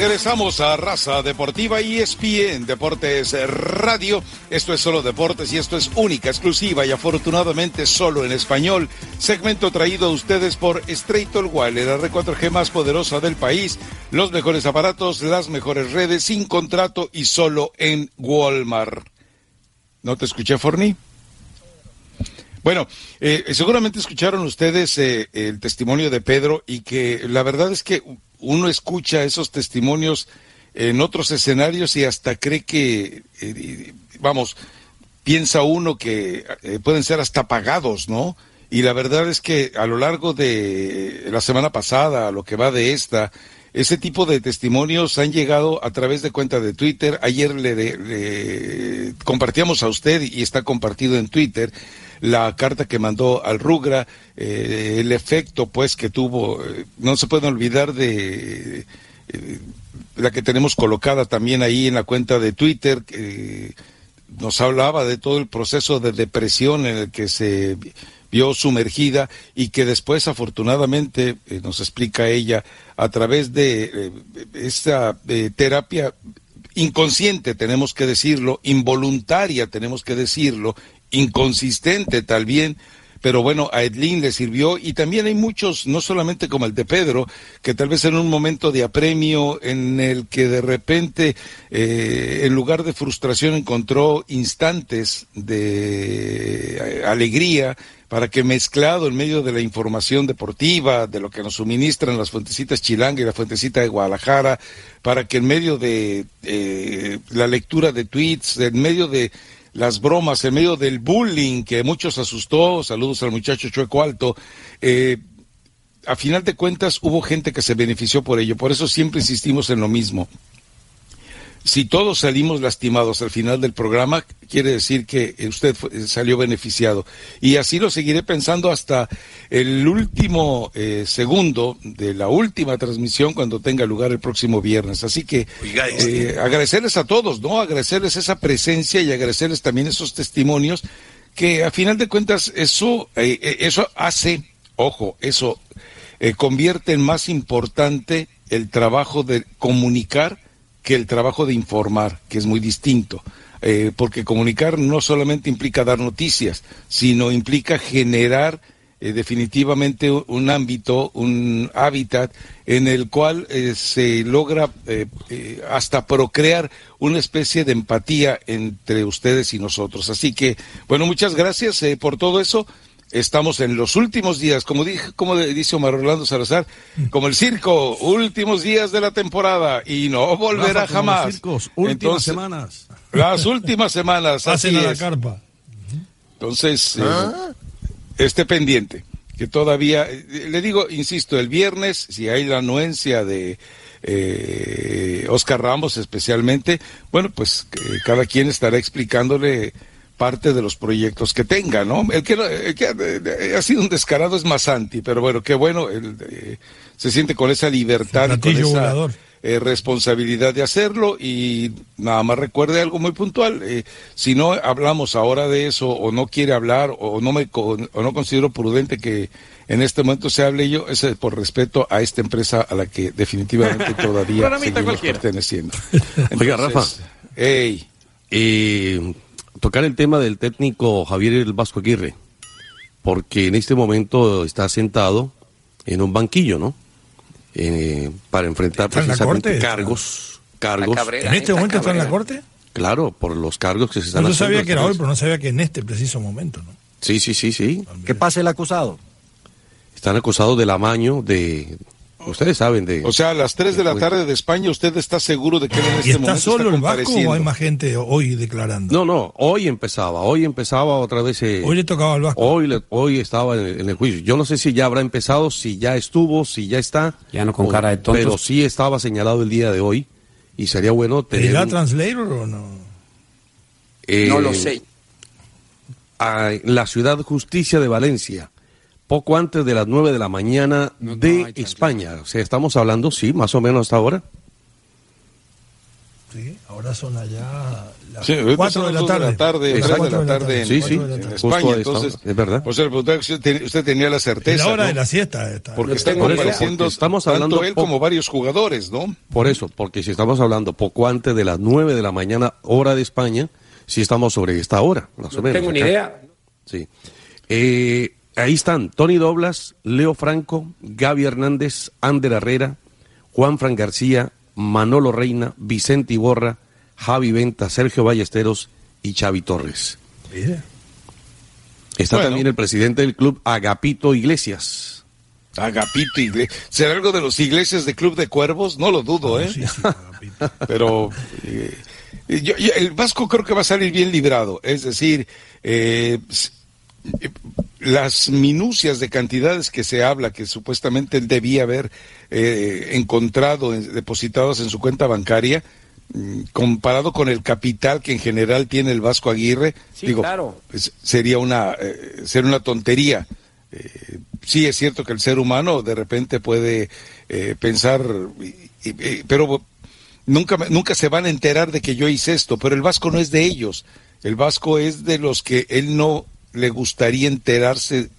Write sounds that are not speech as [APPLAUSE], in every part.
Regresamos a Raza Deportiva y ESPN Deportes Radio. Esto es solo deportes y esto es única, exclusiva y afortunadamente solo en español. Segmento traído a ustedes por Straight Wire, la red 4G más poderosa del país. Los mejores aparatos, las mejores redes, sin contrato y solo en Walmart. ¿No te escuché, Forni? Bueno, eh, seguramente escucharon ustedes eh, el testimonio de Pedro y que la verdad es que uno escucha esos testimonios en otros escenarios y hasta cree que, eh, vamos, piensa uno que eh, pueden ser hasta pagados, ¿no? Y la verdad es que a lo largo de la semana pasada, lo que va de esta, ese tipo de testimonios han llegado a través de cuenta de Twitter. Ayer le, compartíamos a usted y está compartido en Twitter la carta que mandó al Rugra, eh, el efecto pues que tuvo, eh, no se puede olvidar de eh, la que tenemos colocada también ahí en la cuenta de Twitter, que nos hablaba de todo el proceso de depresión en el que se vio sumergida y que después afortunadamente nos explica ella a través de esa terapia inconsciente, tenemos que decirlo, involuntaria, tenemos que decirlo, inconsistente tal bien, pero bueno, a Edlin le sirvió y también hay muchos, no solamente como el de Pedro, que tal vez en un momento de apremio en el que de repente, eh, en lugar de frustración, encontró instantes de eh, alegría para que mezclado en medio de la información deportiva, de lo que nos suministran las fuentecitas Chilanga y la fuentecita de Guadalajara, para que en medio de eh, la lectura de tweets, en medio de las bromas, en medio del bullying que muchos asustó, saludos al muchacho Chueco Alto, eh, a final de cuentas hubo gente que se benefició por ello, por eso siempre insistimos en lo mismo si todos salimos lastimados al final del programa, quiere decir que usted salió beneficiado. Y así lo seguiré pensando hasta el último eh, segundo de la última transmisión cuando tenga lugar el próximo viernes. Así que eh, agradecerles a todos, ¿no? Agradecerles esa presencia y agradecerles también esos testimonios que a final de cuentas eso, eh, eso hace, ojo, eso convierte en más importante el trabajo de comunicar que el trabajo de informar, que es muy distinto. Eh, porque comunicar no solamente implica dar noticias, sino implica generar eh, definitivamente un ámbito, un hábitat en el cual eh, se logra hasta procrear una especie de empatía entre ustedes y nosotros. Así que, bueno, muchas gracias por todo eso. Estamos en los últimos días, como, dije, como dice Omar Orlando Salazar, como el circo, últimos días de la temporada y no volverá jamás. últimas semanas. Las últimas semanas. [LAUGHS] Hacen a la carpa. Entonces, eh, ¿Ah? esté pendiente, que todavía, eh, le digo, insisto, el viernes, si hay la anuencia de eh, Oscar Ramos especialmente, bueno, pues cada quien estará explicándole parte de los proyectos que tenga, ¿no? El que, eh, ha sido un descarado es Masanti, pero bueno, qué bueno, eh, se siente con esa libertad y con esa eh, responsabilidad de hacerlo y nada más recuerde algo muy puntual, si no hablamos ahora de eso o no quiere hablar o no me o no considero prudente que en este momento se hable yo, es por respeto a esta empresa a la que definitivamente [LAUGHS] todavía seguimos perteneciendo. Oiga, Rafa. Hey. Eh, tocar el tema del técnico Javier el Vasco Aguirre, porque en este momento está sentado en un banquillo, ¿no? Eh, para enfrentar precisamente cargos. cargos. ¿En este momento está en la corte? Claro, por los cargos que se están Yo sabía que era hoy, pero no sabía que en este preciso momento, ¿no? Sí, sí, sí, sí. ¿Qué pasa el acusado? Están acusados del amaño de, Ustedes saben de. O sea, a las 3 de la tarde de España, ¿usted está seguro de que en este está solo el Vasco o hay más gente hoy declarando? No, no, hoy empezaba, hoy empezaba otra vez. Eh, hoy le tocaba al Vasco. Hoy, hoy estaba en el, juicio. Yo no sé si ya habrá empezado, si ya estuvo, si ya está. Ya no con cara de tonto. Pero sí estaba señalado el día de hoy y sería bueno tener. ¿Irá translator o no? Eh, no lo sé. A la ciudad justicia de Valencia poco antes de las 9 de la mañana de España. O sea, estamos hablando, sí, más o menos hasta ahora. Sí, ahora son allá las sí, 4 de la tarde. De la tarde, de la tarde, sí, sí, en, España. Entonces, es verdad. Pues usted, usted tenía la certeza. la hora ¿no? de la siesta. Está. Porque está compareciendo estamos hablando tanto él como varios jugadores, ¿no? Por eso, porque si estamos hablando poco antes de las 9 de la mañana, hora de España, si estamos sobre esta hora, más o menos. Tengo una idea. Sí. Eh, ahí están Tony Doblas, Leo Franco, Gaby Hernández, Ander Herrera, Juan Fran García, Manolo Reina, Vicente Iborra, Javi Venta, Sergio Ballesteros y Xavi Torres. Está también el presidente del club, Agapito Iglesias. Agapito Iglesias. ¿Será algo de los iglesias de Club de Cuervos? No lo dudo, ¿eh? [LAUGHS] Pero eh, el Vasco creo que va a salir bien librado. Es decir, eh, las minucias de cantidades que se habla que supuestamente él debía haber eh, encontrado depositados en su cuenta bancaria, mm, comparado con el capital que en general tiene el Vasco Aguirre, digo, pues, sería una eh, sería una tontería. Eh, sí es cierto que el ser humano de repente puede pensar, pero nunca nunca se van a enterar de que yo hice esto. Pero el Vasco no es de ellos. El Vasco es de los que él no le gustaría enterarse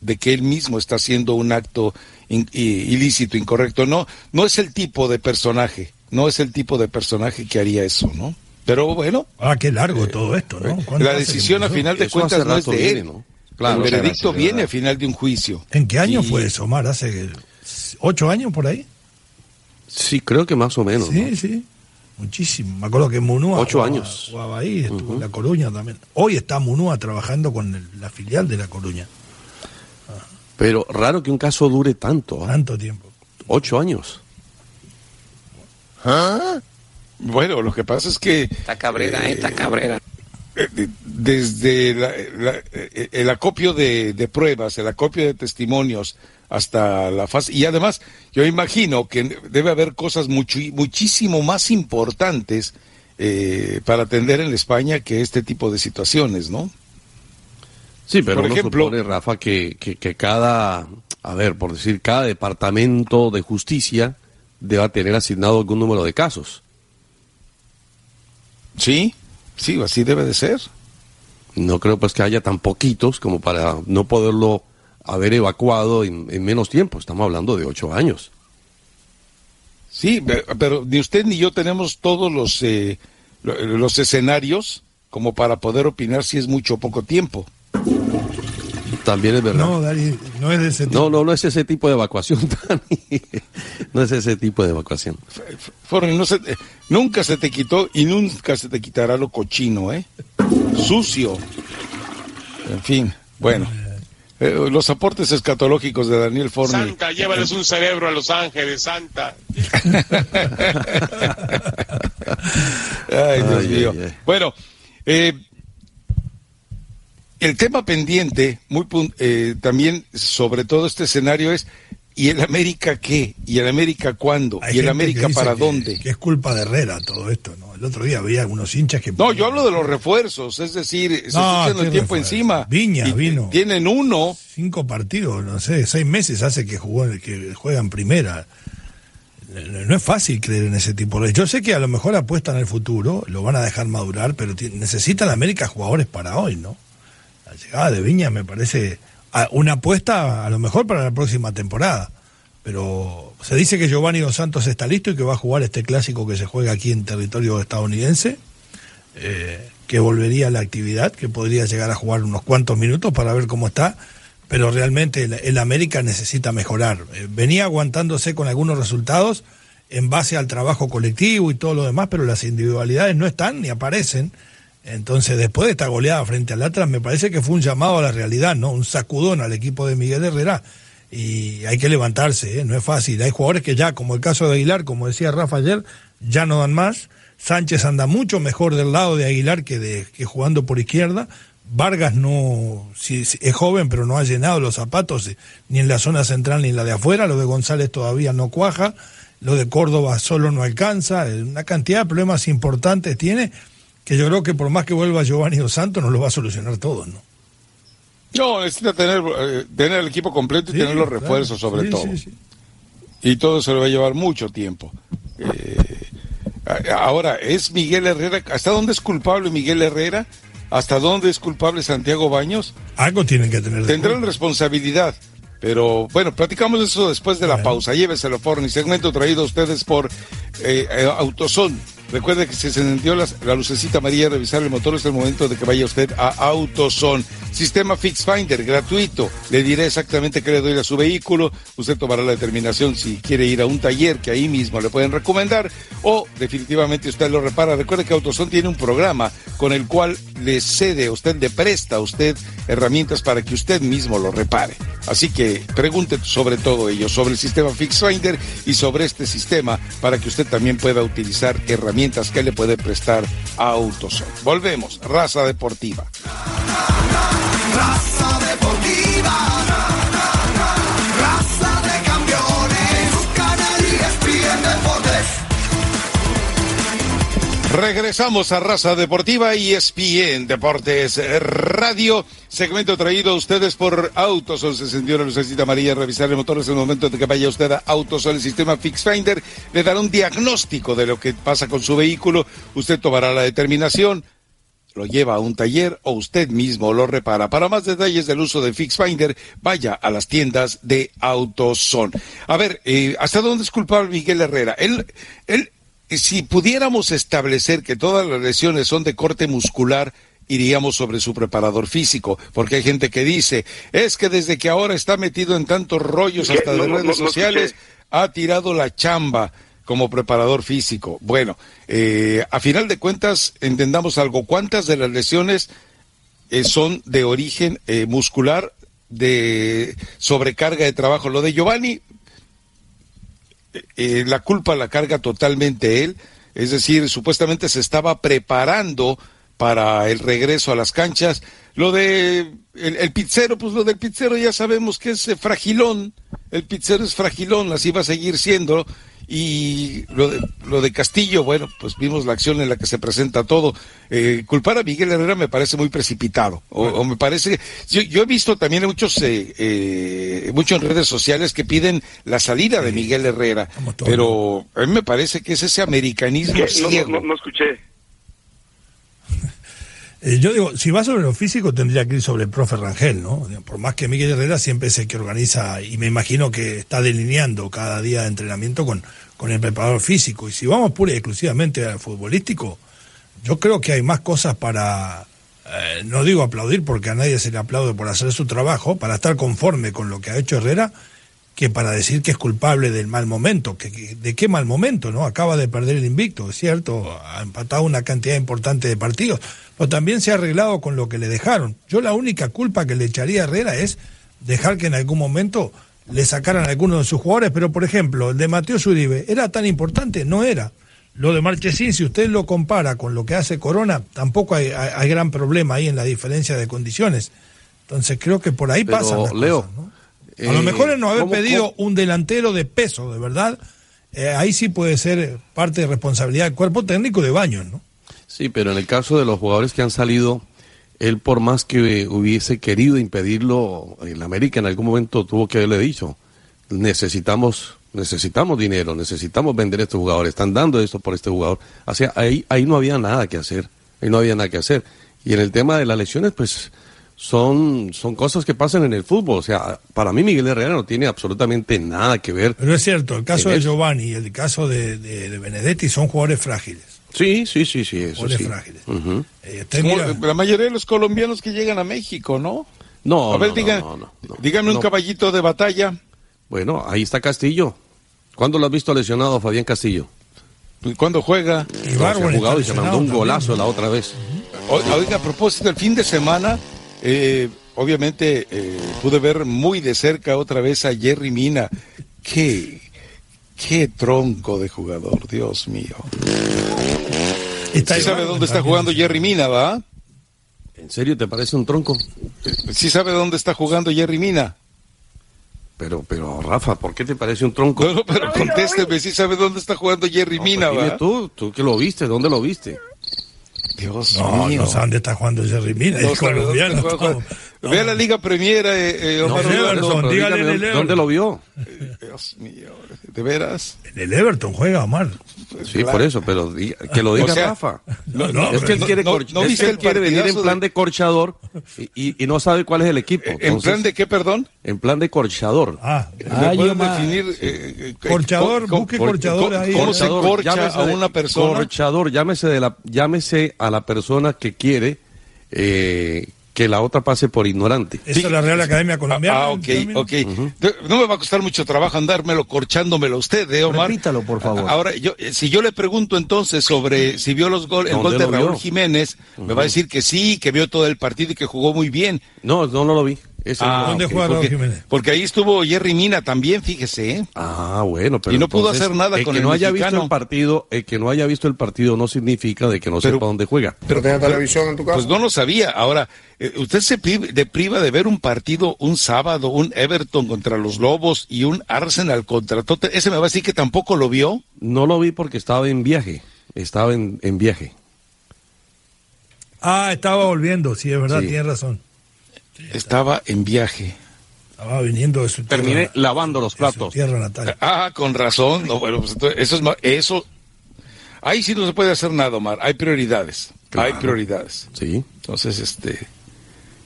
de que él mismo está haciendo un acto ilícito, incorrecto. No, no es el tipo de personaje, no es el tipo de personaje que haría eso, ¿no? Pero bueno. Ah, qué largo eh, todo esto, ¿no? La decisión a final de cuentas no es de él. ¿no? Claro, el veredicto viene a final de un juicio. ¿En qué año fue eso, Omar? ¿Hace ocho años por ahí? Sí, creo que más o menos. Sí, sí. Muchísimo. Me acuerdo que Munúa. Ocho años. Jugaba ahí, estuvo en La Coruña también. Hoy está Munúa trabajando con la filial de La Coruña. Pero raro que un caso dure tanto. ¿ah? Tanto tiempo. Ocho años. ¿Ah? Bueno, lo que pasa es que. Esta cabrera, eh, esta cabrera. Eh, desde eh, el acopio de, de, pruebas, el acopio de testimonios, hasta la fase. Y además, yo imagino que debe haber cosas mucho, muchísimo más importantes eh, para atender en España que este tipo de situaciones, ¿no? Sí, pero por ejemplo, supone, Rafa, que, que, cada, a ver, por decir, cada departamento de justicia deba tener asignado algún número de casos. Sí, sí, así debe de ser. No creo pues que haya tan poquitos como para no poderlo haber evacuado en, menos tiempo. Estamos hablando de ocho años. Sí, pero ni usted ni yo tenemos todos los, eh, los escenarios como para poder opinar si es mucho o poco tiempo. También es verdad. No, no es ese tipo. No, no, no es ese tipo de evacuación, [LAUGHS] Dani. No es ese tipo de evacuación. no se, nunca se te quitó y nunca se te quitará lo cochino, ¿eh? Sucio. En fin, bueno. Eh, los aportes escatológicos de Daniel Forni. Santa, llévales un cerebro a Los Ángeles, Santa. ay, Dios mío. Bueno, eh, el tema pendiente, muy eh, también sobre todo este escenario es ¿Y el América qué? ¿Y el América cuándo? ¿Y el América para dónde? Que es culpa de Herrera todo esto, ¿no? El otro día había algunos hinchas que... No, yo hablo de los refuerzos, es decir, se echando el tiempo encima. Viña vino. Tienen uno. Cinco partidos, no sé, seis meses hace que, jugó, que juegan primera. No es fácil creer en ese tipo de... Yo sé que a lo mejor apuestan al futuro, lo van a dejar madurar, pero necesita la América jugadores para hoy, ¿no? La llegada de Viña me parece una apuesta a lo mejor para la próxima temporada. Pero se dice que Giovanni Dos Santos está listo y que va a jugar este clásico que se juega aquí en territorio estadounidense, eh, que volvería a la actividad, que podría llegar a jugar unos cuantos minutos para ver cómo está, pero realmente el, América necesita mejorar. Eh, venía aguantándose con algunos resultados en base al trabajo colectivo y todo lo demás, pero las individualidades no están ni aparecen. Entonces, después de esta goleada frente al Atlas, me parece que fue un llamado a la realidad, ¿no? Un sacudón al equipo de Miguel Herrera. Y hay que levantarse, ¿eh? no es fácil. Hay jugadores que ya, como el caso de Aguilar, como decía Rafa ayer, ya no dan más. Sánchez anda mucho mejor del lado de Aguilar que, de, que jugando por izquierda. Vargas no si, es joven, pero no ha llenado los zapatos ni en la zona central ni en la de afuera. Lo de González todavía no cuaja. Lo de Córdoba solo no alcanza. Una cantidad de problemas importantes tiene que yo creo que por más que vuelva Giovanni Dos Santos, no lo va a solucionar todo, ¿no? No, necesita tener, eh, tener el equipo completo y tener los refuerzos sobre todo. Y todo se lo va a llevar mucho tiempo. Eh, Ahora, ¿es Miguel Herrera? ¿Hasta dónde es culpable Miguel Herrera? ¿Hasta dónde es culpable Santiago Baños? Algo tienen que tener. Tendrán responsabilidad. Pero bueno, platicamos eso después de la pausa. Lléveselo, y Segmento traído a ustedes por eh, eh Autoson Recuerde que si se encendió la, lucecita amarilla, revisar el motor es el momento de que vaya usted a AutoZone. Sistema Fix Finder, gratuito. Le diré exactamente qué le doy a su vehículo. Usted tomará la determinación si quiere ir a un taller que ahí mismo le pueden recomendar o definitivamente usted lo repara. Recuerde que AutoZone tiene un programa con el cual le cede, usted le presta a usted herramientas para que usted mismo lo repare. Así que pregunte sobre todo ello, sobre el sistema Fix Finder y sobre este sistema para que usted también pueda utilizar herramientas que le puede prestar a AutoZone. Volvemos, raza deportiva. Raza deportiva. Regresamos a Raza Deportiva y ESPN Deportes Radio. Segmento traído a ustedes por Autosol. Se encendió la lucecita amarilla. Revisar el motor es el momento de que vaya usted a Autosol. El sistema Fix Finder le dará un diagnóstico de lo que pasa con su vehículo. Usted tomará la determinación lo lleva a un taller o usted mismo lo repara. Para más detalles del uso de FixFinder, vaya a las tiendas de AutoZone. A ver, eh, ¿hasta dónde es culpable Miguel Herrera? Él, él, si pudiéramos establecer que todas las lesiones son de corte muscular, iríamos sobre su preparador físico, porque hay gente que dice, es que desde que ahora está metido en tantos rollos hasta de redes sociales, ha tirado la chamba como preparador físico. Bueno, eh, a final de cuentas, entendamos algo, ¿cuántas de las lesiones eh, son de origen eh, muscular, de sobrecarga de trabajo? Lo de Giovanni, la culpa la carga totalmente él, es decir, supuestamente se estaba preparando para el regreso a las canchas. Lo de el, pizzero, pues lo del pizzero ya sabemos que es fragilón, el pizzero es fragilón, así va a seguir siendo, y lo de, lo de Castillo, bueno, pues vimos la acción en la que se presenta todo. Eh, culpar a Miguel Herrera me parece muy precipitado. O, me parece. Yo, yo, he visto también muchos, eh, eh, muchos en redes sociales que piden la salida de Miguel Herrera. Pero a mí me parece que es ese americanismo ciego. no, no escuché. Eh, yo digo, si va sobre lo físico, tendría que ir sobre el profe Rangel, ¿no? Por más que Miguel Herrera siempre es el que organiza, y me imagino que está delineando cada día de entrenamiento con, con el preparador físico. Y si vamos pura y exclusivamente al futbolístico, yo creo que hay más cosas para, eh, no digo aplaudir porque a nadie se le aplaude por hacer su trabajo, para estar conforme con lo que ha hecho Herrera, que para decir que es culpable del mal momento. Que, ¿De qué mal momento? no Acaba de perder el invicto, es cierto, ha empatado una cantidad importante de partidos, pero también se ha arreglado con lo que le dejaron. Yo la única culpa que le echaría a Herrera es dejar que en algún momento le sacaran a algunos de sus jugadores, pero por ejemplo, el de Mateo Zuribe, ¿era tan importante? No era. Lo de Marchesín, si usted lo compara con lo que hace Corona, tampoco hay, gran problema ahí en la diferencia de condiciones. Entonces creo que por ahí pasa. Leo, a lo mejor es no haber pedido un delantero de peso, de verdad, eh, ahí sí puede ser parte de responsabilidad del cuerpo técnico de Baños, ¿no? Sí, pero en el caso de los jugadores que han salido, él por más que hubiese querido impedirlo, en América en algún momento tuvo que haberle dicho, necesitamos necesitamos dinero, necesitamos vender a estos jugadores, están dando esto por este jugador. O sea, ahí, ahí no había nada que hacer, ahí no había nada que hacer. Y en el tema de las lesiones, pues son, son cosas que pasan en el fútbol. O sea, para mí Miguel Herrera no tiene absolutamente nada que ver. Pero es cierto, el caso de Giovanni y el caso de, de, Benedetti son jugadores frágiles. Sí, sí, sí, sí. Eso jugadores sí. frágiles. Eh, la mayoría de los colombianos que llegan a México, ¿no? No, a ver, no, diga, no, dígame un caballito de batalla. Bueno, ahí está Castillo. ¿Cuándo lo has visto lesionado, Fabián Castillo? ¿Cuándo juega? Y se ha jugado y se mandó un golazo la otra vez. Oiga, a propósito, el fin de semana eh, obviamente eh, pude ver muy de cerca otra vez a Jerry Mina. Qué, qué tronco de jugador, Dios mío. ¿Sí sabe dónde está jugando Jerry Mina, va? ¿En serio te parece un tronco? ¿Sí sabe dónde está jugando Jerry Mina? Pero, pero, Rafa, ¿por qué te parece un tronco? No, pero contésteme, ¿sí sabe dónde está jugando Jerry Mina, pues va? tú, tú que lo viste, ¿dónde lo viste? Dios no, mío. No sé dónde está jugando Jerry Mina, No es colombiano. juega- todo. Ve a la Liga Premier, eh, eh, Omar No. Everton, pero dígale dígame, en el ¿Dónde lo vio? Dios mío, ¿de veras? En el Everton juega Omar. Sí, por eso, pero diga- que lo diga O sea, Rafa. no, no, es que él no, quiere, no, no es que el él quiere venir en plan de corchador y, y- y no sabe cuál es el equipo. ¿En Entonces, plan de qué, perdón? En plan de corchador. Ah, ¿Me Omar. definir? eh, eh, Corchador, cómo- busque corchador ahí. ¿Cómo se Corchador, corcha a una persona? Corchador, llámese, de la, llámese a la persona que quiere eh, que la otra pase por ignorante. esa es la Real Academia Colombiana. Ah, ok, también. ok. De- No me va a costar mucho trabajo andármelo corchándomelo a usted, ¿eh, Omar? Repítalo, por favor. Ahora, yo, eh, si yo le pregunto entonces sobre si vio los gol, el ¿Dónde gol de Raúl vio? Jiménez, me va a decir que sí, que vio todo el partido y que jugó muy bien. No, no, no lo vi. Ese no lo vi. ¿Dónde ok, juega porque, Jiménez? porque ahí estuvo Jerry Mina también, fíjese, ¿eh? Ah, bueno, pero Y no pudo hacer nada el con que el no haya mexicano. visto el partido, el que no haya visto el partido no significa de que no Pero- sepa dónde juega. Pero, ¿No tiene televisión en tu casa? Pues no lo sabía. Ahora, eh, usted se priva de ver un partido un sábado, un Everton contra los Lobos y un Arsenal contra Tottenham. Ese me va a decir que tampoco lo vio. No lo vi porque estaba en viaje. Estaba en, en viaje. Ah, estaba volviendo, sí, es verdad, Sí. tiene razón. Estaba en viaje. Estaba viniendo de su Terminé tierra, lavando los platos. tierra natal. Ah, con razón. No, bueno, pues entonces, eso es eso. Ahí sí no se puede hacer nada, Omar. Hay prioridades. Hay prioridades. Sí. Entonces, este,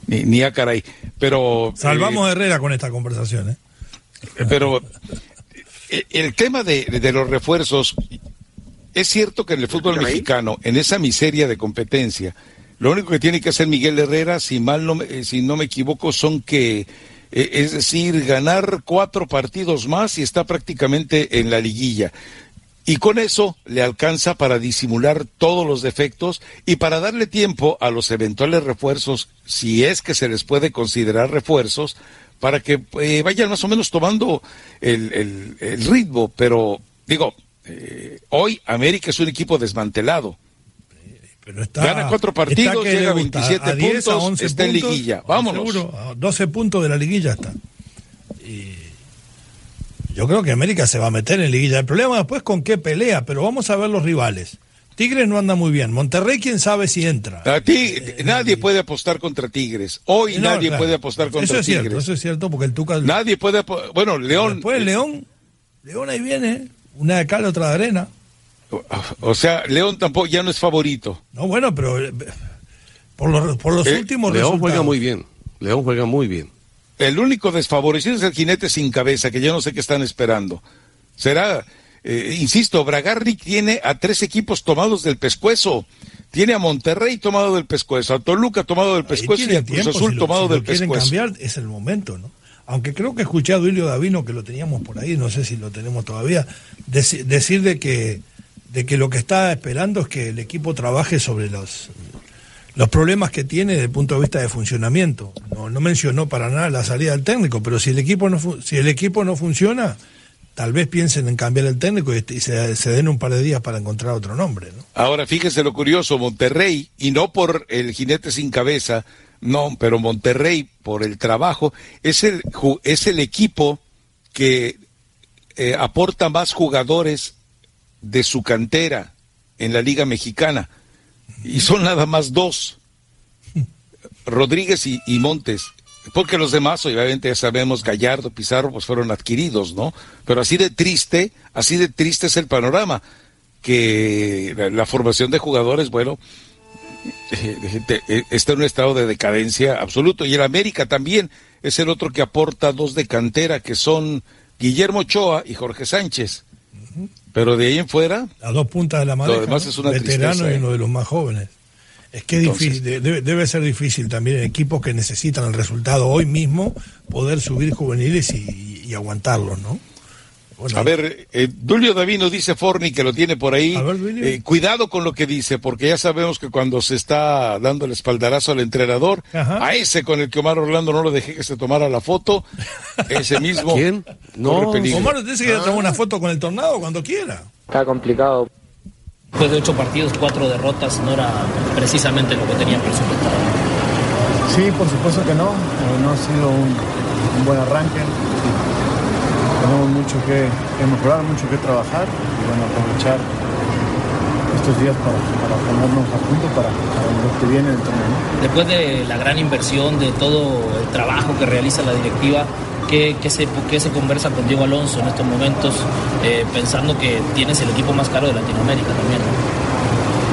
ni, ni a caray. Pero Salvamos a Herrera con esta conversación, ¿eh? Eh, Pero eh, el tema de, de los refuerzos, es cierto que en el fútbol mexicano, en esa miseria de competencia, lo único que tiene que hacer Miguel Herrera, si mal no me, eh, si no me equivoco, son que, eh, es decir, ganar cuatro partidos más y está prácticamente en la liguilla. Y con eso le alcanza para disimular todos los defectos y para darle tiempo a los eventuales refuerzos, si es que se les puede considerar refuerzos, para que eh, vayan más o menos tomando el, el- ritmo. Pero digo, hoy América es un equipo desmantelado. Pero está, Gana cuatro partidos, llega a le gusta, 27 a 10, a puntos, 11 está en puntos, liguilla. Vámonos. Seguro, a 12 puntos de la liguilla está. Y yo creo que América se va a meter en liguilla. El problema después es con qué pelea, pero vamos a ver los rivales. Tigres no anda muy bien. Monterrey, quién sabe si entra. A ti, nadie puede apostar contra Tigres. Hoy No, nadie claro. puede apostar contra Eso es Tigres. cierto, eso es cierto, porque el Tuca. Nadie puede. Bueno, León. Después León. León ahí viene. Una de cal, otra de arena. O sea, León tampoco ya no es favorito. No, bueno, pero eh, por los, por los Eh, últimos León resultados. juega muy bien. León juega muy bien. El único desfavorecido es el jinete sin cabeza, que yo no sé qué están esperando. Será, eh, insisto, Bragarni tiene a tres equipos tomados del pescuezo. Tiene a Monterrey tomado del pescuezo, a Toluca tomado del pescuezo y a Cruz Azul si lo- tomado si del quieren pescuezo. cambiar, es el momento, ¿no? Aunque creo que escuché a Duilio Davino, que lo teníamos por ahí, no sé si lo tenemos todavía, deci- decir de que, de que lo que está esperando es que el equipo trabaje sobre los, los problemas que tiene desde el punto de vista de funcionamiento. No, no mencionó para nada la salida del técnico, pero si el equipo no, si el equipo no funciona, tal vez piensen en cambiar el técnico y, se, den un par de días para encontrar otro nombre, ¿no? Ahora, fíjese lo curioso, Monterrey, y no por el jinete sin cabeza, no, pero Monterrey, por el trabajo, es el, es el equipo que eh, aporta más jugadores de su cantera en la Liga Mexicana. Y son nada más dos, Rodríguez y, Montes. Porque los demás, obviamente ya sabemos, Gallardo, Pizarro, pues fueron adquiridos, ¿no? Pero así de triste, así de triste es el panorama que la, la formación de jugadores, bueno, eh, eh, está en un estado de decadencia absoluto. Y el América también es el otro que aporta dos de cantera, que son Guillermo Ochoa y Jorge Sánchez. Pero de ahí en fuera, Las dos puntas de la madre. demás es una veterano tristeza, y ¿eh? uno de los más jóvenes. Es que es difícil, de- debe, debe ser difícil también en equipos que necesitan el resultado hoy mismo poder subir juveniles y, y aguantarlos, ¿no? Bueno, a ver, eh, Dulio Davino dice Forni que lo tiene por ahí. Ver. Eh, cuidado con lo que dice, porque ya sabemos que cuando se está dando el espaldarazo al entrenador, Ajá. a ese con el que Omar Orlando no lo dejé que se tomara la foto, ese mismo. [LAUGHS] ¿Quién? corre No, peligro. Omar te dice que tomar una foto con el tornado cuando quiera. Está complicado. Después de ocho partidos, cuatro derrotas, no era precisamente lo que tenían presupuestado. Sí, por supuesto que no. Eh, no ha sido un, un buen arranque. Tenemos mucho que, que mejorar, mucho que trabajar y bueno, aprovechar estos días para, para ponernos a punto para, para lo que viene del torneo. Después de la gran inversión, de todo el trabajo que realiza la directiva, ¿qué, qué se, qué se conversa con Diego Alonso en estos momentos, eh, pensando que tienes el equipo más caro de Latinoamérica también?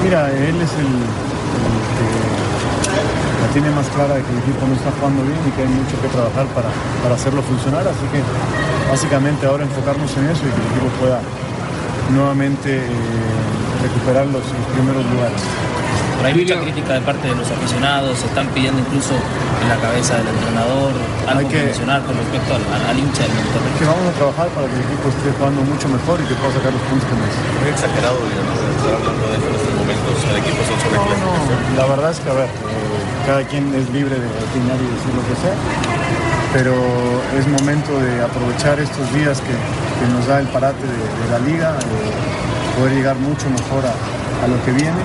Mira, él es el, el que la tiene más clara de que el equipo no está jugando bien y que hay mucho que trabajar para, para hacerlo funcionar, así que básicamente ahora enfocarnos en eso y que el equipo pueda nuevamente eh, recuperar los, los primeros lugares. Pero hay mucha crítica de parte de los aficionados, se están pidiendo incluso en la cabeza del entrenador algo Hay que que- mencionar con respecto al, al- al hincha del Monterrey. Que vamos a trabajar para que el equipo esté jugando mucho mejor y que pueda sacar los puntos que merece. Muy exagerado, digamos, estar hablando de No, no, la verdad es que, a ver, eh, cada quien es libre de opinar y decir lo que sea, pero es momento de aprovechar estos días que, nos da el parate de, de la liga, eh, poder llegar mucho mejor a lo que viene.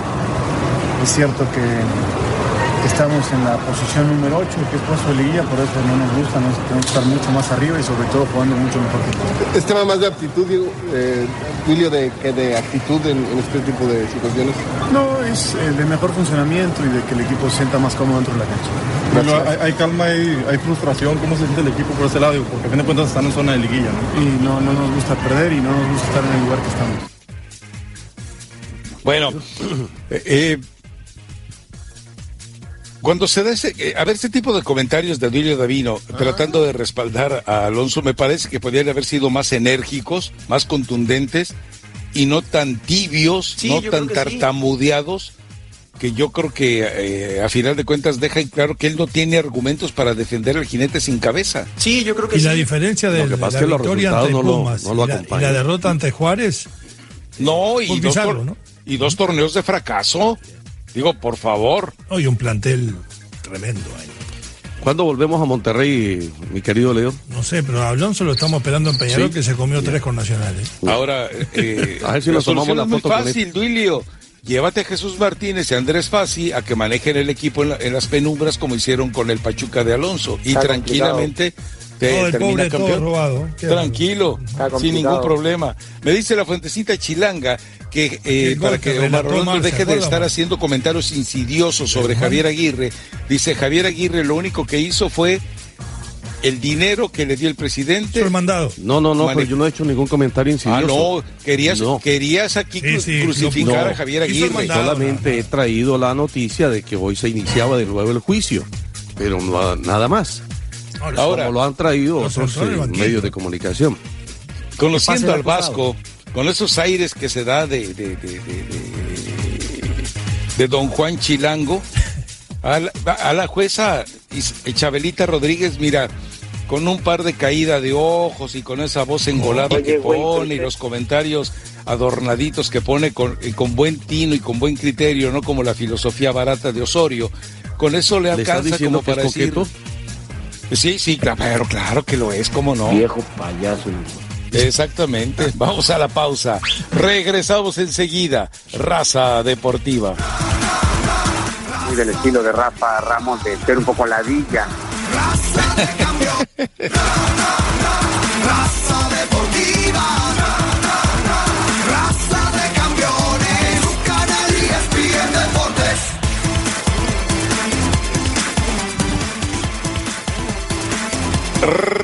Es cierto que estamos en la posición número 8, que es puesto de liguilla, por eso no nos gusta, nos tenemos que estar mucho más arriba y sobre todo jugando mucho mejor que todos. ¿Es tema más de aptitud, Diego, eh, Julio, de, que de actitud en, en este tipo de situaciones? No, es eh, de mejor funcionamiento y de que el equipo se sienta más cómodo dentro de la cancha. Bueno, hay, hay calma y hay frustración. ¿Cómo se siente el equipo por ese lado? Porque a fin de cuentas están en zona de liguilla, ¿no? Y no, no nos gusta perder y no nos gusta estar en el lugar que estamos. Bueno, [CLEARS THROAT] eh, eh, cuando se da ese, eh, a ver, este tipo de comentarios de Duilio Davino tratando de respaldar a Alonso, me parece que podrían haber sido más enérgicos, más contundentes y no tan tibios, Sí, no tan sí. tartamudeados, que yo creo que eh, a final de cuentas deja en claro que él no tiene argumentos para defender al jinete sin cabeza. Sí, yo creo que Y la sí. diferencia de, Lo que de pasa la es que los victoria ante no lo- Pumas no lo y, la, y la derrota ante Juárez, No, y Muy dos, bizarro, tor- ¿no? y dos torneos de fracaso. Digo, por favor. hoy un plantel tremendo ahí. ¿Cuándo volvemos a Monterrey, mi querido Leo? No sé, pero a Alonso lo estamos esperando en Peñarol, Sí. que se comió tres con Nacionales. Ahora, [LAUGHS] eh, A ver si nos tomamos la es muy foto con fácil, Duilio. Llévate a Jesús Martínez y a Andrés Fassi a que manejen el equipo en, la- en las penumbras como hicieron con el Pachuca de Alonso. Y Está tranquilamente te Termina pobre, todo campeón. robado. Tranquilo, sin ningún problema. Me dice la fuentecita chilanga que eh, para que Omar ¿se deje de estar haciendo comentarios insidiosos sobre. Javier Aguirre. Dice Javier Aguirre lo único que hizo fue el dinero que le dio el presidente. El mandado. No, no, no, Mane- pero yo no he hecho ningún comentario Ah, insidioso. no, querías, No. querías aquí Sí, cru- sí, crucificar no. a Javier Aguirre. mandado. Solamente he traído la noticia de que hoy se iniciaba de nuevo el juicio, pero no- nada más. Ahora, Ahora, Como lo han traído otros eh, medios de comunicación. Conociendo al. Vasco, con esos aires que se da de, de, de, de- de- de don Juan Chilango, a la, a la jueza Chabelita Rodríguez, mira, con un par de caída de ojos y con esa voz engolada que pone y los comentarios adornaditos que pone con, y con buen tino y con buen criterio, no como la filosofía barata de Osorio, con eso le ¿Le estás alcanza como para decir... coqueto? Sí, sí, claro, pero claro que lo es, ¿cómo no? Viejo payaso. Exactamente. Vamos a la pausa. Regresamos enseguida. Raza Deportiva. muy del estilo de Rafa Ramos de ser un poco ladilla. Raza deportiva. Raza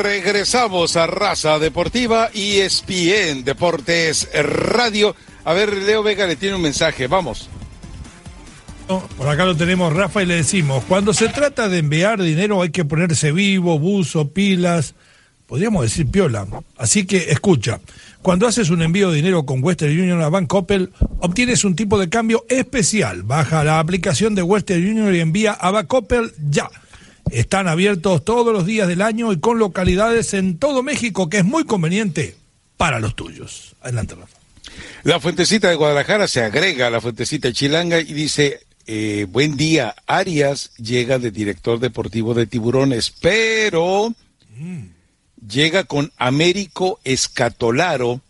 Regresamos a Raza Deportiva y ESPN Deportes Radio. A ver, Leo Vega le tiene un mensaje. Vamos. Por acá lo tenemos, Rafa, y le decimos, cuando se trata de enviar dinero hay que ponerse vivo, buzo, pilas, podríamos decir piola. Así que escucha, cuando haces un envío de dinero con Western Union a Bank Opel, obtienes un tipo de cambio especial. Baja la aplicación de Western Union y envía a Bank Opel ya. Están abiertos todos los días del año y con localidades en todo México, que es muy conveniente para los tuyos. Adelante, Rafa. La fuentecita de Guadalajara se agrega a la fuentecita chilanga y dice, eh, buen día, Arias llega de director deportivo de Tiburones, pero llega con Américo Escatolaro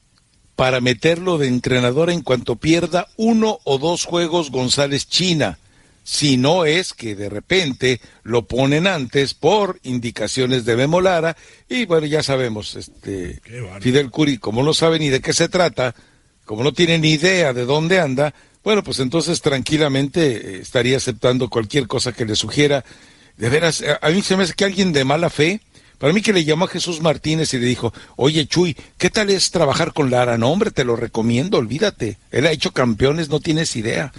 para meterlo de entrenador en cuanto pierda uno o dos juegos González China. Si no es que de repente lo ponen antes por indicaciones de Memo Lara y bueno, ya sabemos, este. Fidel Curi, como no sabe ni de qué se trata, como no tiene ni idea de dónde anda, bueno, pues entonces tranquilamente eh, estaría aceptando cualquier cosa que le sugiera. De veras, a a mí se me hace que alguien de mala fe, para mí que le llamó a Jesús Martínez y le dijo, oye Chuy, ¿qué tal es trabajar con Lara? No, hombre, te lo recomiendo, olvídate. Él ha hecho campeones, no tienes idea.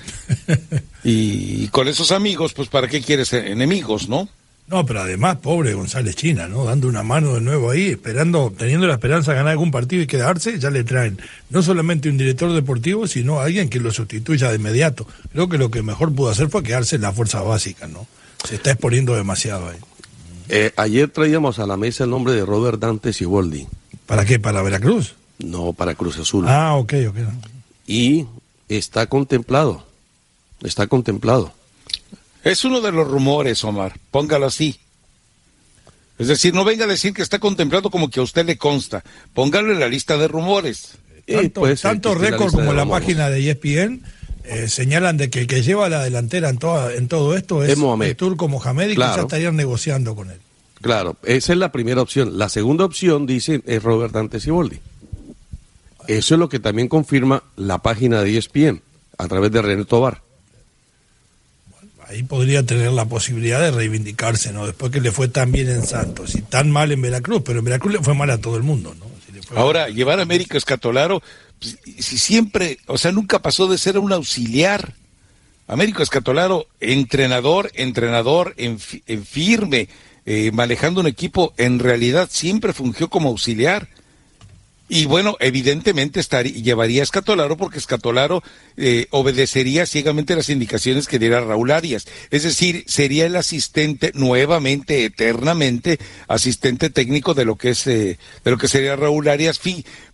[LAUGHS] y, con esos amigos, pues ¿para qué quieres enemigos, no? No, pero además, pobre González China, ¿no? Dando una mano de nuevo ahí, esperando, teniendo la esperanza de ganar algún partido y quedarse, ya le traen no solamente un director deportivo, sino alguien que lo sustituya de inmediato. Creo que lo que mejor pudo hacer fue quedarse en la fuerza básica, ¿no? Se está exponiendo demasiado ahí. Eh, ayer traíamos a la mesa el nombre de Robert Dante Siboldi. ¿Para qué? ¿Para Veracruz? No, para Cruz Azul. Ah, ok, ok. Y está contemplado. Está contemplado. Es uno de los rumores, Omar, póngalo así. Es decir, no venga a decir que está contemplado como que a usted le consta. Póngalo en la lista de rumores. Tanto, tanto récord como la página de ESPN eh, señalan de que el que lleva la delantera en, toda, en todo esto es, Es Mohamed. el turco Mohamed y que Claro. ya estarían negociando con él. Claro, esa es la primera opción. La segunda opción, dice, es Robert Dante Siboldi. Eso es lo que también confirma la página de ESPN a través de René Tobar. Ahí podría tener la posibilidad de reivindicarse, ¿no? Después que le fue tan bien en Santos y tan mal en Veracruz, pero en Veracruz le fue mal a todo el mundo, ¿no? Ahora, llevar a Américo Escatolaro, si siempre, o sea, nunca pasó de ser un auxiliar. Américo Escatolaro, entrenador, entrenador en firme, eh, manejando un equipo, en realidad siempre fungió como auxiliar. Y bueno, evidentemente estaría, llevaría a Escatolaro porque Escatolaro eh, obedecería ciegamente las indicaciones que diera Raúl Arias. Es decir, sería el asistente nuevamente, eternamente, asistente técnico de lo que es, eh, de lo que sería Raúl Arias.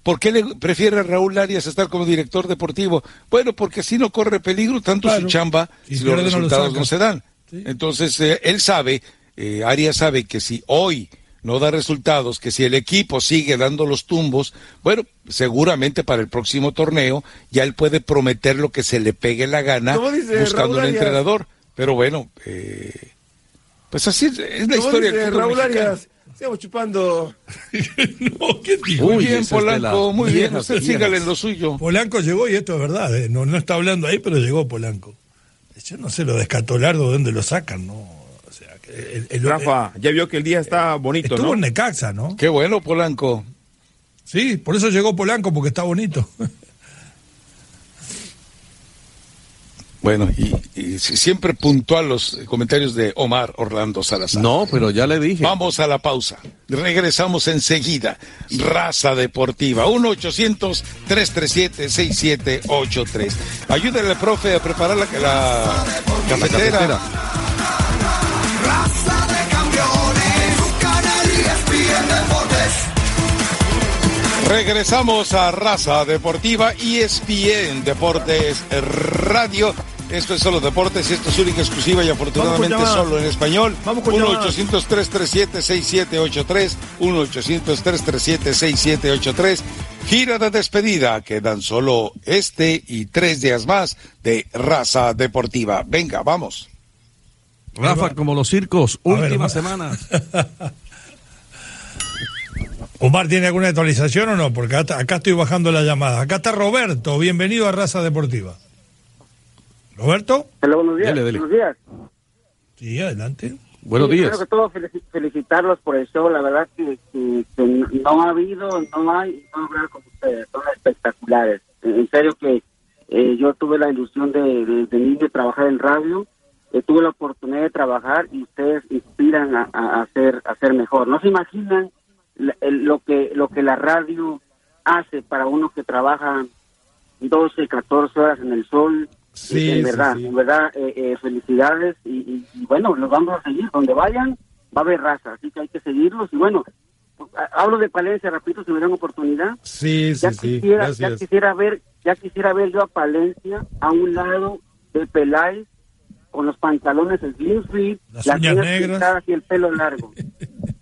¿Por qué le prefiere a Raúl Arias estar como director deportivo? Bueno, porque así no corre peligro tanto su chamba Si si los pierde, no lo resultados no se dan. Entonces, eh, él sabe, eh, Arias sabe que si hoy no da resultados, que si el equipo sigue dando los tumbos, bueno, seguramente para el próximo torneo ya él puede prometer lo que se le pegue la gana ¿Cómo dice buscando Raúl un Arias? entrenador. Pero bueno, eh, pues así es, es la ¿Cómo historia dice Raúl mexicano. Arias? Sigamos chupando. [LAUGHS] Muy Uy, bien, esa es de la Polanco, muy bien. Usted sígale en lo suyo. Polanco llegó y esto es verdad, ¿eh? no, no está hablando ahí, pero llegó Polanco. Yo no sé lo de Escatolardo, ¿de dónde lo sacan? ¿no? Sea, que el- el- Rafa, ya vio que el día está bonito, Estuvo ¿no? en Necaxa, ¿no? Qué bueno, Polanco. Sí, por eso llegó Polanco, porque está bonito. [LAUGHS] Bueno, y, y si- siempre puntual los comentarios de Omar Orlando Salazar. No, pero ya le dije. Vamos a la pausa. Regresamos enseguida. Raza Deportiva. 1-800-337-6783. Ayúdale al profe a preparar la, la cafetera. Regresamos a Raza Deportiva y ESPN Deportes Radio. Esto es solo deportes y esto es única, exclusiva y afortunadamente solo en español. Vamos con llamadas. 1-800-337-6783. 1-800-337-6783. Gira de despedida. Quedan solo este y tres días más de Raza Deportiva. Venga, vamos. Rafa, como los circos, últimas semanas. [LAUGHS] Omar, ¿tiene alguna actualización o no? Porque acá, acá estoy bajando la llamada. Acá está Roberto, bienvenido a Raza Deportiva. ¿Roberto? Hola, buenos días. Dele, dele. Buenos días. Sí, adelante. Buenos Sí, días. Primero que todo, felici- felicitarlos por el show. La verdad que, que- que no ha habido, no hay, no habrá como ustedes. Son espectaculares. En serio que eh, yo tuve la ilusión de, de, de niño trabajar en radio. eh, tuve la oportunidad de trabajar y ustedes inspiran a, a, a hacer, a hacer mejor. No se imaginan lo que lo que la radio hace para uno que trabaja 12, 14 horas en el sol. Sí, en sí, verdad, sí. en verdad, eh, eh, felicidades y, y- y bueno, los vamos a seguir. Donde vayan, va a haber raza, así que hay que seguirlos. Y bueno, hablo de Palencia, repito, si dan oportunidad. Sí, sí, ya sí. quisiera, ya Gracias. quisiera ver, ya quisiera ver yo a Palencia a un lado de Peláez con los pantalones slim fit, Las las uñas negras. y el pelo largo. [LAUGHS]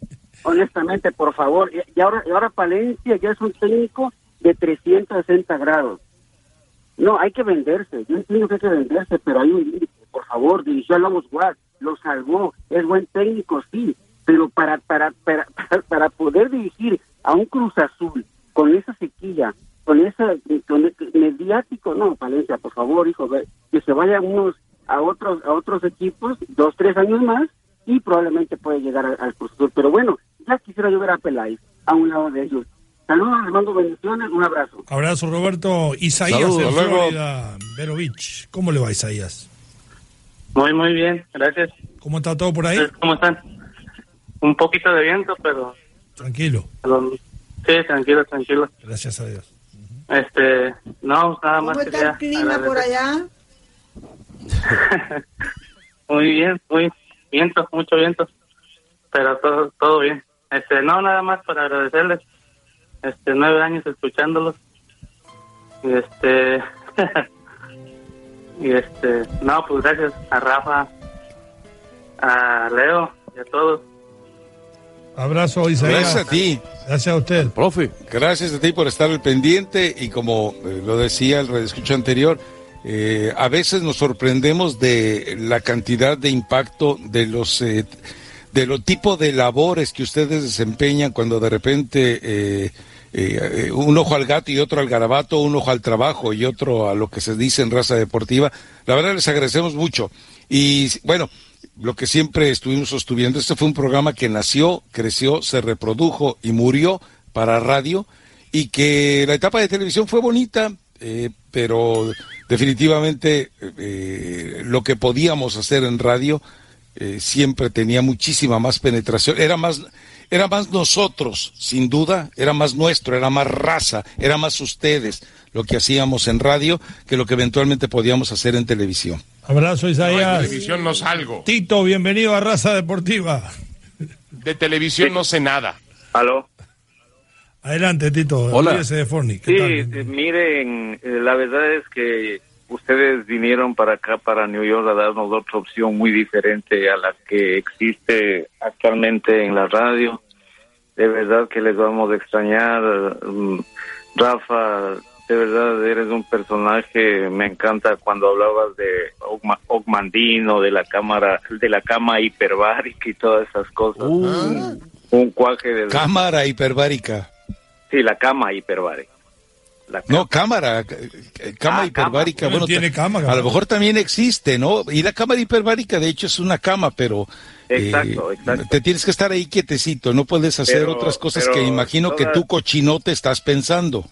Honestamente, por favor. Y, ahora, y ahora Palencia ya es un técnico de 360 grados. No, hay que venderse. Yo entiendo que hay que venderse, pero hay un límite. Por favor, dirigió a Lobos Guard, lo salvó. Es buen técnico, sí, pero para, para, [LAUGHS] para, para, poder dirigir a un Cruz Azul con esa sequía con esa con mediático no Palencia por favor hijo que se vaya unos a otros a otros equipos dos tres años más y probablemente puede llegar al, al Cruz Azul. pero bueno ya quisiera yo ver a Peláez a un lado de ellos saludos les mando bendiciones un abrazo Abrazo, Roberto. Isaías Saludos. Florida, Vero Beach. ¿Cómo le va, Isaías? Muy, muy bien, gracias. ¿Cómo está todo por ahí? ¿Ustedes ¿Cómo están? Un poquito de viento, pero, Tranquilo. pero sí, tranquilo, tranquilo. Gracias a Dios. Este, no, nada más ¿Cómo está el clima por allá? [LAUGHS] Muy bien, muy viento, mucho viento, pero todo, todo bien. Este, no, nada más para agradecerles, este, nueve años escuchándolos. Y este, [LAUGHS] y este, no, pues gracias a Rafa, a Leo y a todos. Abrazo, Isaías. Gracias a ti. Gracias a usted. Profe. Gracias a ti por estar al pendiente y como eh, lo decía el redescucho anterior, eh, a veces nos sorprendemos de la cantidad de impacto de los eh, de lo tipo de labores que ustedes desempeñan cuando de repente eh, eh, un ojo al gato y otro al garabato, un ojo al trabajo y otro a lo que se dice en raza deportiva. La verdad les agradecemos mucho. Y bueno, lo que siempre estuvimos sosteniendo, este fue un programa que nació, creció, se reprodujo y murió para radio y que la etapa de televisión fue bonita, eh, pero definitivamente eh, lo que podíamos hacer en radio eh, siempre tenía muchísima más penetración, era más, era más nosotros, sin duda, era más nuestro, era más raza, era más ustedes lo que hacíamos en radio que lo que eventualmente podíamos hacer en televisión. Abrazo, No, en Isaías. televisión no salgo. Tito, bienvenido a Raza Deportiva. De televisión no sé nada. ¿Aló? Adelante, Tito. Hola. Olvídese de Forni. ¿Qué Sí, tal? eh, miren, eh, la verdad es que ustedes vinieron para acá, para New York, a darnos otra opción muy diferente a la que existe actualmente en la radio. De verdad que les vamos a extrañar. mm, Rafa, de verdad eres un personaje, me encanta cuando hablabas de Ogma- Ogmandino, de la cámara, de la cama hiperbárica y todas esas cosas. Un, un cuaje de... Cámara hiperbárica. Sí, la cama hiperbárica. No, cámara, c- c- cama Ah, hiperbárica. cama. Bueno, Tiene cama, a lo mejor también existe, ¿no? Y la cámara hiperbárica, de hecho, es una cama, pero eh, Exacto, exacto. te tienes que estar ahí quietecito, no puedes hacer Pero- otras cosas que imagino que tú cochinote estás pensando.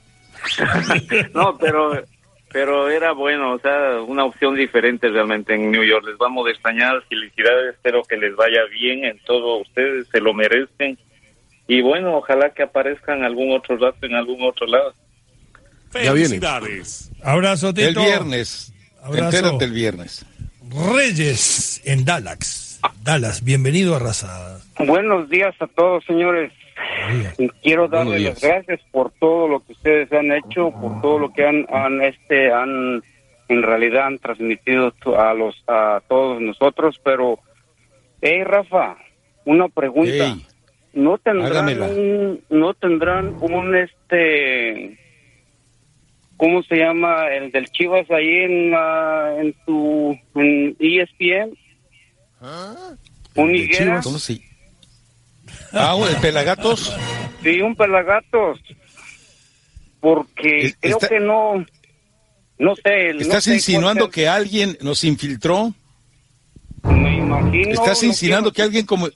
[LAUGHS] No, pero pero era bueno, o sea, una opción diferente realmente en New York. Les vamos a extrañar, felicidades, espero que les vaya bien en todo, ustedes se lo merecen. Y bueno, ojalá que aparezcan algún otro rato en algún otro lado. Ya viene. Abrazo, Tito. El viernes. Abrazo. Entérate el viernes. Reyes en Dallas. Dallas, bienvenido a Raza. Buenos días a todos, señores. Quiero darles las gracias por todo lo que ustedes han hecho, por todo lo que han, han este, han, en realidad han transmitido a los, a todos nosotros. Pero, hey, Rafa, una pregunta. Ey, ¿No tendrán un, no tendrán un, este, cómo se llama, el del Chivas ahí en, la- en tu, en ESPN? ¿Un ¿De higuera? Chivas? ¿Cómo se- Ah, ¿el pelagatos? Sí, un pelagatos. Porque Es- creo está- que no, no sé. no ¿Estás sé insinuando que alguien nos infiltró? Me imagino. ¿Estás no insinuando que alguien como...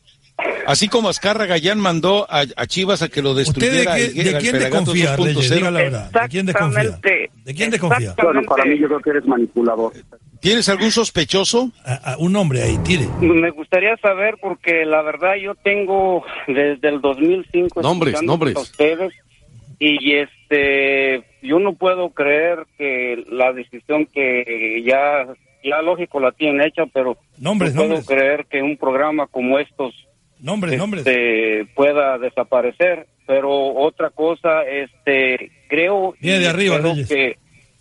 Así como Azcarra Gallán mandó a, a Chivas a que lo ¿Usted de, destruyera. qué- de quién desconfía, 2.0. Reyes? Diga la verdad. ¿De quién desconfía? ¿De quién desconfía? Bueno, para mí yo creo que eres manipulador. ¿Tienes algún sospechoso? un hombre ahí, tire. Me gustaría saber porque la verdad yo tengo desde el 2005 Nombres, nombres. a ustedes y este yo no puedo creer que la decisión que ya ya lógico la tienen hecha, pero Nombres, no puedo nombres. creer que un programa como estos Nombres, nombres. este, pueda desaparecer. Pero otra cosa, este, creo Viene y de arriba, que,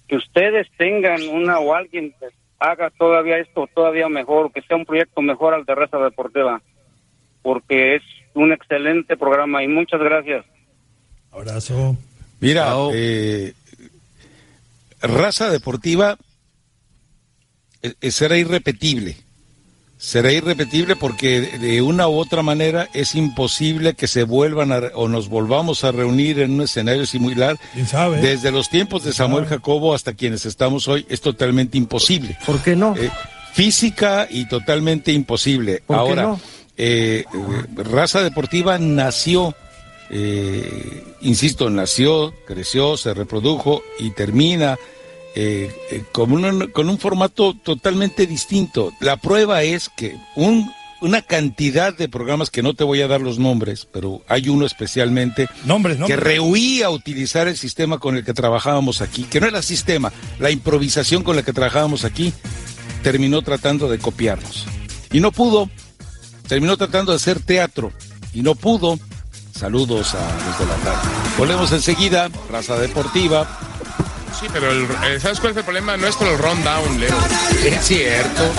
que ustedes tengan una o alguien que haga todavía esto todavía mejor, que sea un proyecto mejor al de Raza Deportiva, porque es un excelente programa y muchas gracias. Abrazo. Mira, eh, raza deportiva eh, será irrepetible. Será irrepetible porque de- una u otra manera es imposible que se vuelvan a, o nos volvamos a reunir en un escenario similar. ¿Quién sabe? Desde los tiempos de Samuel Jacobo hasta quienes estamos hoy es totalmente imposible. ¿Por qué no? Eh, física y totalmente imposible. ¿Por qué Ahora, no? eh, eh, Raza Deportiva nació, eh, insisto, nació, creció, se reprodujo y termina eh, eh, con, un, con un formato totalmente distinto. La prueba es que un, una cantidad de programas que no te voy a dar los nombres, pero hay uno especialmente Nombres, que nombres. rehuía utilizar el sistema con el que trabajábamos aquí, que no era sistema, la improvisación con la que trabajábamos aquí, terminó tratando de copiarnos. Y no pudo, terminó tratando de hacer teatro y no pudo. Saludos a los de la tarde. Volvemos enseguida, raza deportiva. Sí, pero el, eh, ¿sabes cuál es el problema? No es con el rundown, Leo. Es cierto.